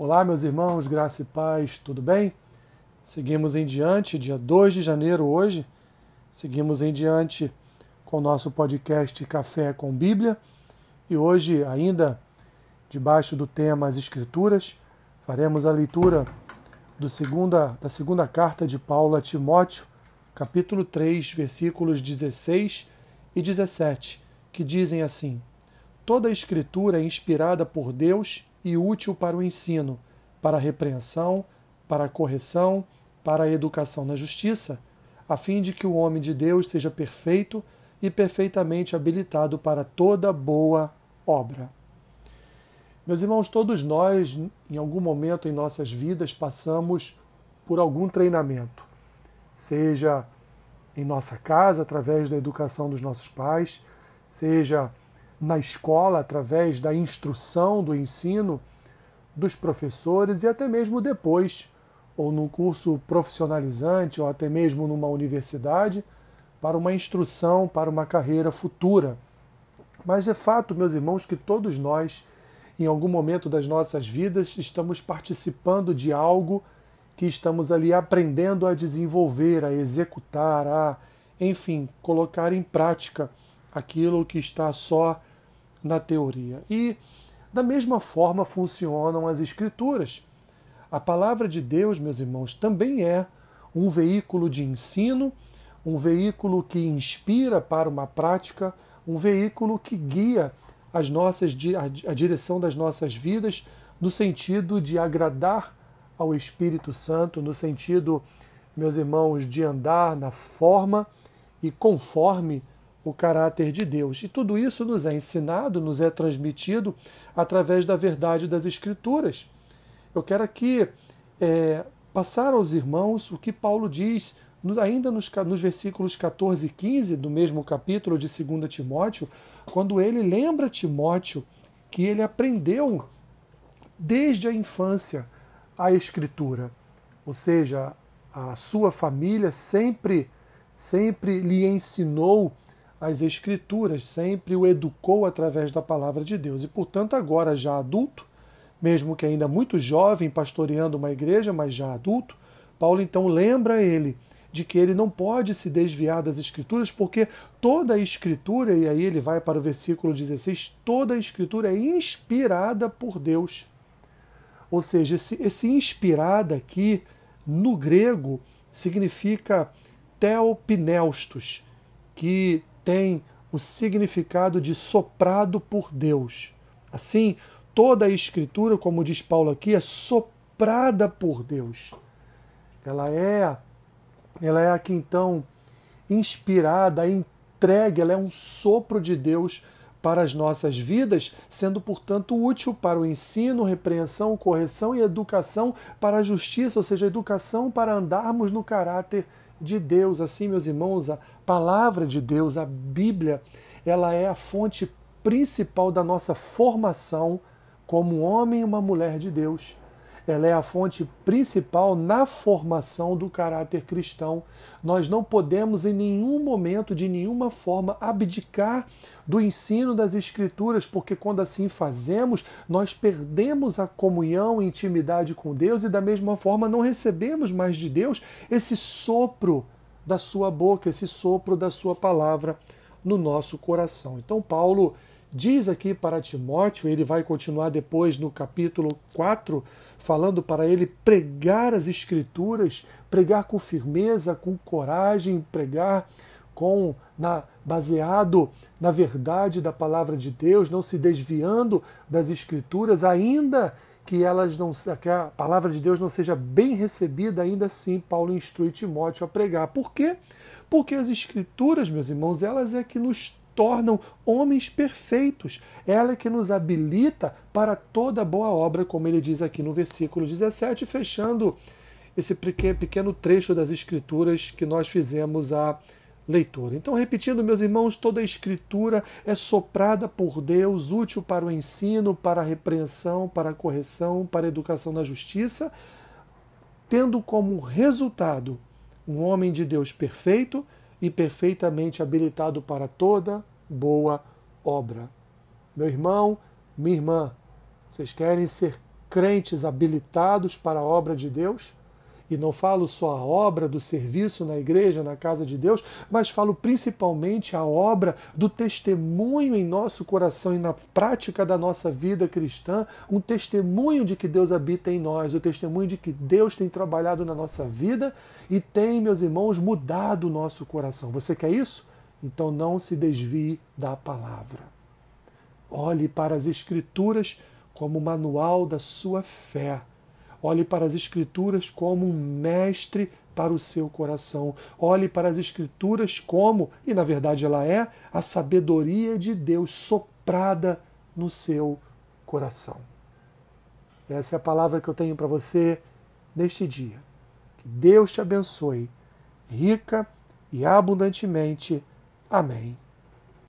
Olá, meus irmãos, graça e paz, tudo bem? Seguimos em diante, dia 2 de janeiro hoje, seguimos em diante com o nosso podcast Café com Bíblia e hoje, ainda debaixo do tema As Escrituras, faremos a leitura do segunda, da segunda carta de Paulo a Timóteo, capítulo 3, versículos 16 e 17, que dizem assim: Toda a Escritura é inspirada por Deus e útil para o ensino, para a repreensão, para a correção, para a educação na justiça, a fim de que o homem de Deus seja perfeito e perfeitamente habilitado para toda boa obra. Meus irmãos, todos nós, em algum momento em nossas vidas, passamos por algum treinamento, seja em nossa casa, através da educação dos nossos pais, seja na escola, através da instrução, do ensino dos professores e até mesmo depois, ou num curso profissionalizante, ou até mesmo numa universidade, para uma instrução, para uma carreira futura. Mas é fato, meus irmãos, que todos nós, em algum momento das nossas vidas, estamos participando de algo que estamos ali aprendendo a desenvolver, a executar, a, enfim, colocar em prática aquilo que está só na teoria. E da mesma forma funcionam as Escrituras. A palavra de Deus, meus irmãos, também é um veículo de ensino, um veículo que inspira para uma prática, um veículo que guia as nossas, a direção das nossas vidas no sentido de agradar ao Espírito Santo, no sentido, meus irmãos, de andar na forma e conforme o caráter de Deus. E tudo isso nos é ensinado, nos é transmitido através da verdade das Escrituras. Eu quero aqui é, passar aos irmãos o que Paulo diz, ainda nos, nos versículos 14 e 15 do mesmo capítulo de 2 Timóteo, quando ele lembra Timóteo que ele aprendeu desde a infância a Escritura. Ou seja, a sua família sempre, sempre lhe ensinou as Escrituras, sempre o educou através da palavra de Deus. E, portanto, agora já adulto, mesmo que ainda muito jovem, pastoreando uma igreja, mas já adulto, Paulo então lembra ele de que ele não pode se desviar das Escrituras, porque toda a Escritura, e aí ele vai para o versículo 16, toda a Escritura é inspirada por Deus. Ou seja, esse, esse inspirada aqui, no grego, significa theopneustos, que tem o significado de soprado por Deus. Assim, toda a Escritura, como diz Paulo aqui, é soprada por Deus. Ela é, ela é aqui então inspirada, entregue, ela é um sopro de Deus para as nossas vidas, sendo, portanto, útil para o ensino, repreensão, correção e educação para a justiça, ou seja, educação para andarmos no caráter de Deus. Assim, meus irmãos, a palavra de Deus, a Bíblia, ela é a fonte principal da nossa formação como homem e uma mulher de Deus ela é a fonte principal na formação do caráter cristão. Nós não podemos em nenhum momento, de nenhuma forma, abdicar do ensino das Escrituras, porque quando assim fazemos, nós perdemos a comunhão e intimidade com Deus e, da mesma forma, não recebemos mais de Deus esse sopro da sua boca, esse sopro da sua palavra no nosso coração. Então, Paulo diz aqui para Timóteo, ele vai continuar depois no capítulo 4, falando para ele pregar as Escrituras, pregar com firmeza, com coragem, pregar com na, baseado na verdade da palavra de Deus, não se desviando das Escrituras, ainda que elas não que a palavra de Deus não seja bem recebida, ainda assim Paulo instrui Timóteo a pregar. Por quê? Porque as Escrituras, meus irmãos, elas é que nos tornam homens perfeitos. Ela é que nos habilita para toda boa obra, como ele diz aqui no versículo 17, fechando esse pequeno trecho das Escrituras que nós fizemos a leitura. Então, repetindo, meus irmãos, toda a Escritura é soprada por Deus, útil para o ensino, para a repreensão, para a correção, para a educação na justiça, tendo como resultado um homem de Deus perfeito e perfeitamente habilitado para toda boa obra. Meu irmão, minha irmã, vocês querem ser crentes habilitados para a obra de Deus, e não falo só a obra do serviço na igreja, na casa de Deus, mas falo principalmente a obra do testemunho em nosso coração e na prática da nossa vida cristã, um testemunho de que Deus habita em nós, o testemunho de que Deus tem trabalhado na nossa vida e tem, meus irmãos, mudado o nosso coração. Você quer isso? Então não se desvie da palavra. Olhe para as Escrituras como manual da sua fé Olhe para as Escrituras como um mestre para o seu coração. Olhe para as Escrituras como, e na verdade ela é, a sabedoria de Deus soprada no seu coração. Essa é a palavra que eu tenho para você neste dia. Que Deus te abençoe, rica e abundantemente. Amém